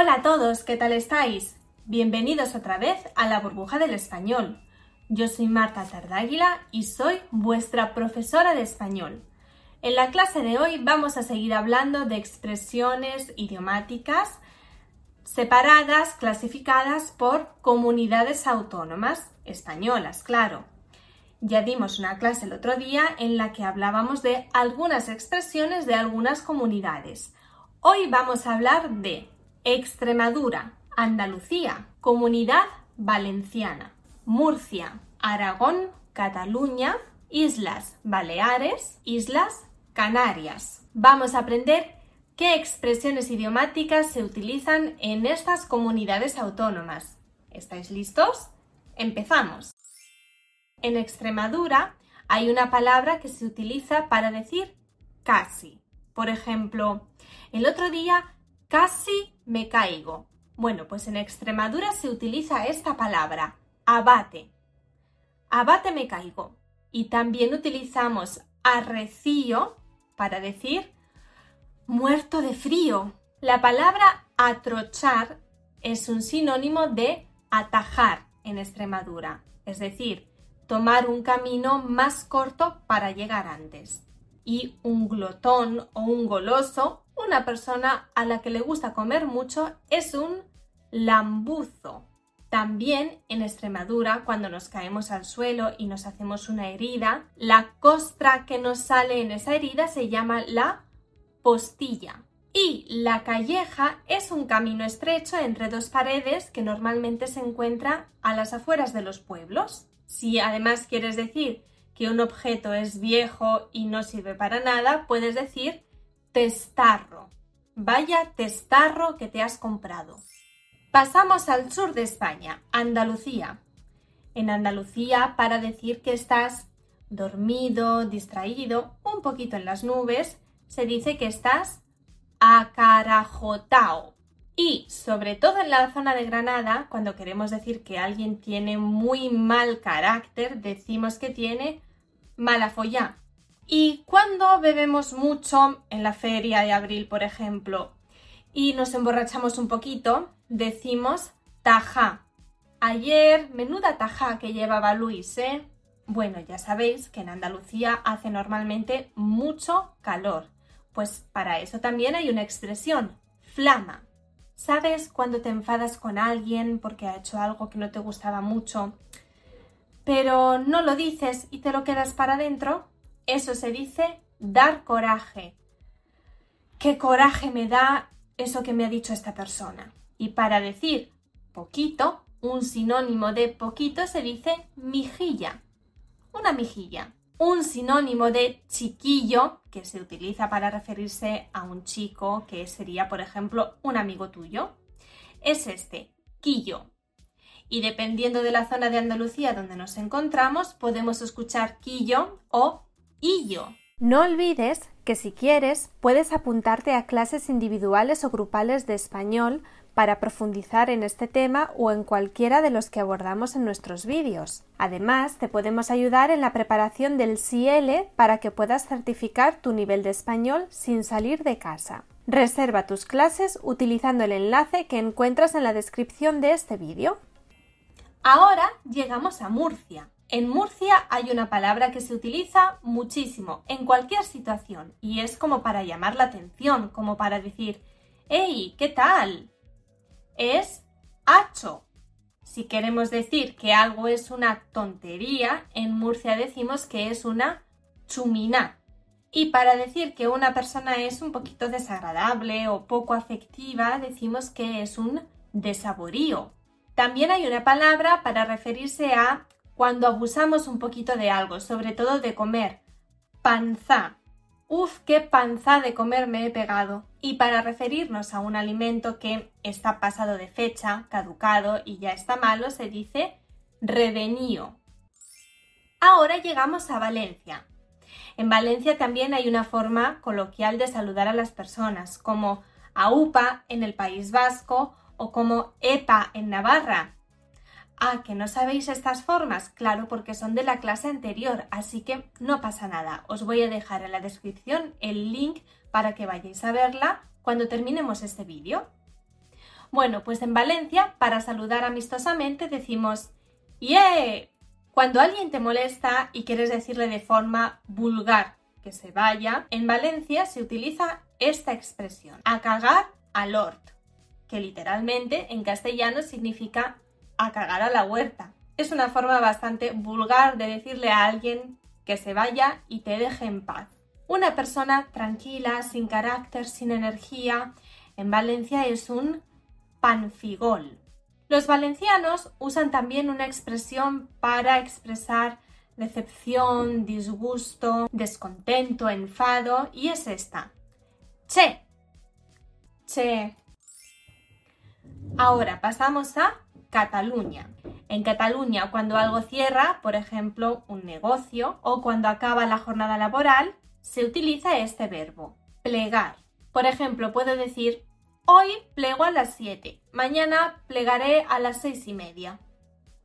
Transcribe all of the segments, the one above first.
Hola a todos, ¿qué tal estáis? Bienvenidos otra vez a la burbuja del español. Yo soy Marta Tardáguila y soy vuestra profesora de español. En la clase de hoy vamos a seguir hablando de expresiones idiomáticas separadas, clasificadas por comunidades autónomas españolas, claro. Ya dimos una clase el otro día en la que hablábamos de algunas expresiones de algunas comunidades. Hoy vamos a hablar de Extremadura, Andalucía, Comunidad Valenciana, Murcia, Aragón, Cataluña, Islas Baleares, Islas Canarias. Vamos a aprender qué expresiones idiomáticas se utilizan en estas comunidades autónomas. ¿Estáis listos? Empezamos. En Extremadura hay una palabra que se utiliza para decir casi. Por ejemplo, el otro día casi me caigo. Bueno, pues en Extremadura se utiliza esta palabra, abate. Abate me caigo. Y también utilizamos arrecío para decir muerto de frío. La palabra atrochar es un sinónimo de atajar en Extremadura, es decir, tomar un camino más corto para llegar antes. Y un glotón o un goloso una persona a la que le gusta comer mucho es un lambuzo. También en Extremadura, cuando nos caemos al suelo y nos hacemos una herida, la costra que nos sale en esa herida se llama la postilla. Y la calleja es un camino estrecho entre dos paredes que normalmente se encuentra a las afueras de los pueblos. Si además quieres decir que un objeto es viejo y no sirve para nada, puedes decir testarro. Vaya testarro que te has comprado. Pasamos al sur de España, Andalucía. En Andalucía, para decir que estás dormido, distraído, un poquito en las nubes, se dice que estás acarajotao. Y sobre todo en la zona de Granada, cuando queremos decir que alguien tiene muy mal carácter, decimos que tiene mala follá. Y cuando bebemos mucho en la feria de abril, por ejemplo, y nos emborrachamos un poquito, decimos taja. Ayer, menuda taja que llevaba Luis, ¿eh? Bueno, ya sabéis que en Andalucía hace normalmente mucho calor. Pues para eso también hay una expresión, flama. ¿Sabes cuando te enfadas con alguien porque ha hecho algo que no te gustaba mucho, pero no lo dices y te lo quedas para adentro? Eso se dice dar coraje. ¿Qué coraje me da eso que me ha dicho esta persona? Y para decir poquito, un sinónimo de poquito se dice mijilla. Una mijilla. Un sinónimo de chiquillo, que se utiliza para referirse a un chico, que sería, por ejemplo, un amigo tuyo, es este, quillo. Y dependiendo de la zona de Andalucía donde nos encontramos, podemos escuchar quillo o no olvides que si quieres puedes apuntarte a clases individuales o grupales de español para profundizar en este tema o en cualquiera de los que abordamos en nuestros vídeos. Además, te podemos ayudar en la preparación del CL para que puedas certificar tu nivel de español sin salir de casa. Reserva tus clases utilizando el enlace que encuentras en la descripción de este vídeo. Ahora llegamos a Murcia. En Murcia hay una palabra que se utiliza muchísimo en cualquier situación y es como para llamar la atención, como para decir, ¡Hey! ¿Qué tal? Es hacho. Si queremos decir que algo es una tontería, en Murcia decimos que es una chumina. Y para decir que una persona es un poquito desagradable o poco afectiva, decimos que es un desaborío. También hay una palabra para referirse a cuando abusamos un poquito de algo, sobre todo de comer. Panza. Uf, qué panza de comer me he pegado. Y para referirnos a un alimento que está pasado de fecha, caducado y ya está malo, se dice redenío. Ahora llegamos a Valencia. En Valencia también hay una forma coloquial de saludar a las personas, como AUPA en el País Vasco o como EPA en Navarra. Ah, que no sabéis estas formas, claro, porque son de la clase anterior, así que no pasa nada. Os voy a dejar en la descripción el link para que vayáis a verla cuando terminemos este vídeo. Bueno, pues en Valencia, para saludar amistosamente, decimos ¡Yeah! Cuando alguien te molesta y quieres decirle de forma vulgar que se vaya, en Valencia se utiliza esta expresión, a cagar al hort, que literalmente en castellano significa a cagar a la huerta. Es una forma bastante vulgar de decirle a alguien que se vaya y te deje en paz. Una persona tranquila, sin carácter, sin energía, en Valencia es un panfigol. Los valencianos usan también una expresión para expresar decepción, disgusto, descontento, enfado, y es esta. Che. Che. Ahora pasamos a Cataluña. En Cataluña, cuando algo cierra, por ejemplo, un negocio, o cuando acaba la jornada laboral, se utiliza este verbo, plegar. Por ejemplo, puedo decir, hoy plego a las 7, mañana plegaré a las seis y media.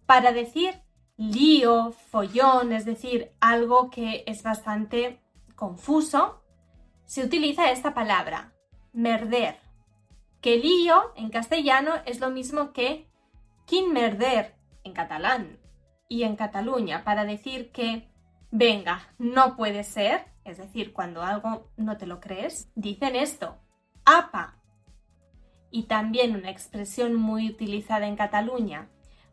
Para decir lío, follón, es decir, algo que es bastante confuso, se utiliza esta palabra, merder, que lío en castellano es lo mismo que quin merder en catalán. Y en Cataluña, para decir que, venga, no puede ser, es decir, cuando algo no te lo crees, dicen esto, apa. Y también una expresión muy utilizada en Cataluña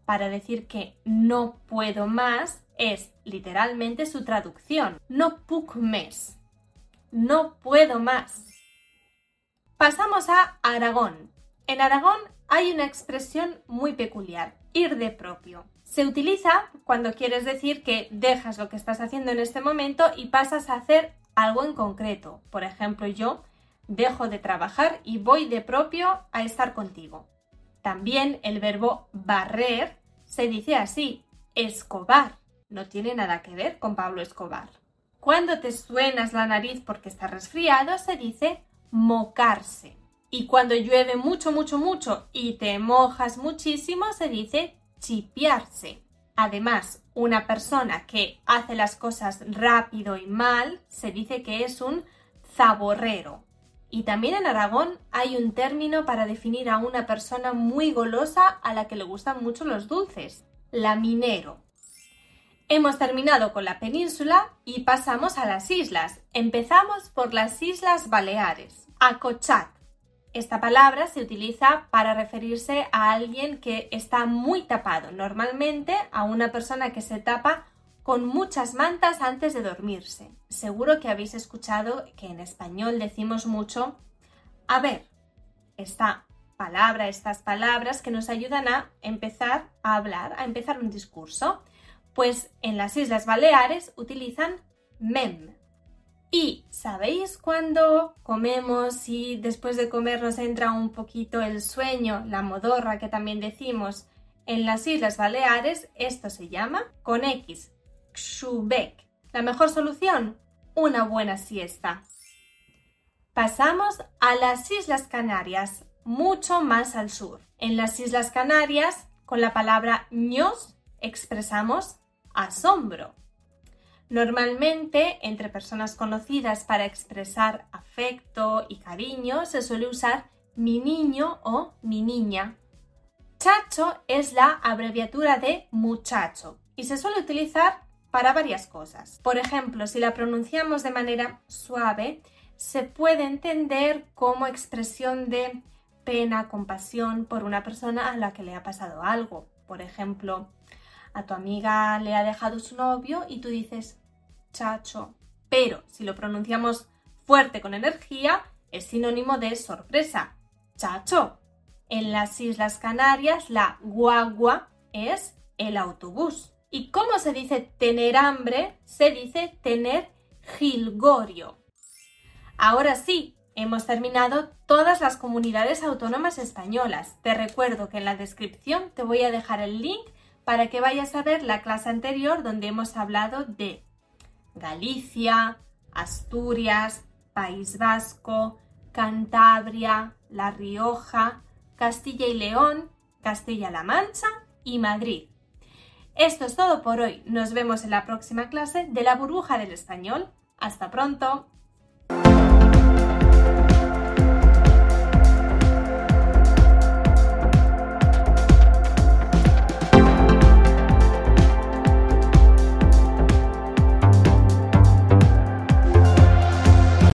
para decir que no puedo más es literalmente su traducción, no puc més, no puedo más. Pasamos a Aragón. En Aragón hay una expresión muy peculiar, ir de propio. Se utiliza cuando quieres decir que dejas lo que estás haciendo en este momento y pasas a hacer algo en concreto. Por ejemplo, yo dejo de trabajar y voy de propio a estar contigo. También el verbo barrer se dice así, escobar. No tiene nada que ver con Pablo Escobar. Cuando te suenas la nariz porque estás resfriado, se dice mocarse. Y cuando llueve mucho, mucho, mucho y te mojas muchísimo, se dice chipiarse. Además, una persona que hace las cosas rápido y mal se dice que es un zaborrero. Y también en Aragón hay un término para definir a una persona muy golosa a la que le gustan mucho los dulces, la minero. Hemos terminado con la península y pasamos a las islas. Empezamos por las Islas Baleares. Acochat, esta palabra se utiliza para referirse a alguien que está muy tapado, normalmente a una persona que se tapa con muchas mantas antes de dormirse. Seguro que habéis escuchado que en español decimos mucho, a ver, esta palabra, estas palabras que nos ayudan a empezar a hablar, a empezar un discurso. Pues en las Islas Baleares utilizan mem, y ¿sabéis cuando comemos y después de comer nos entra un poquito el sueño, la modorra que también decimos? En las Islas Baleares esto se llama con X, xubek. La mejor solución, una buena siesta. Pasamos a las Islas Canarias, mucho más al sur. En las Islas Canarias, con la palabra ños, expresamos asombro. Normalmente, entre personas conocidas para expresar afecto y cariño, se suele usar mi niño o mi niña. Chacho es la abreviatura de muchacho y se suele utilizar para varias cosas. Por ejemplo, si la pronunciamos de manera suave, se puede entender como expresión de pena, compasión por una persona a la que le ha pasado algo. Por ejemplo, a tu amiga le ha dejado su novio y tú dices, chacho. Pero si lo pronunciamos fuerte con energía, es sinónimo de sorpresa. Chacho. En las Islas Canarias, la guagua es el autobús. ¿Y cómo se dice tener hambre? Se dice tener gilgorio. Ahora sí, hemos terminado todas las comunidades autónomas españolas. Te recuerdo que en la descripción te voy a dejar el link para que vayas a ver la clase anterior donde hemos hablado de Galicia, Asturias, País Vasco, Cantabria, La Rioja, Castilla y León, Castilla-La Mancha y Madrid. Esto es todo por hoy. Nos vemos en la próxima clase de la burbuja del español. Hasta pronto.